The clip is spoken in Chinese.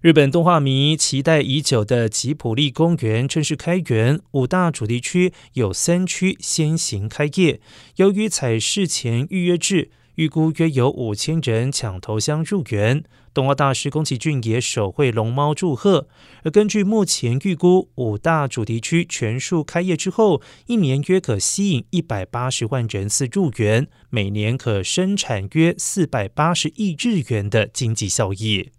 日本动画迷期待已久的吉普力公园正式开园，五大主题区有三区先行开业。由于采事前预约制，预估约有五千人抢头箱入园。动画大师宫崎骏也手绘龙猫祝贺。而根据目前预估，五大主题区全数开业之后，一年约可吸引一百八十万人次入园，每年可生产约四百八十亿日元的经济效益。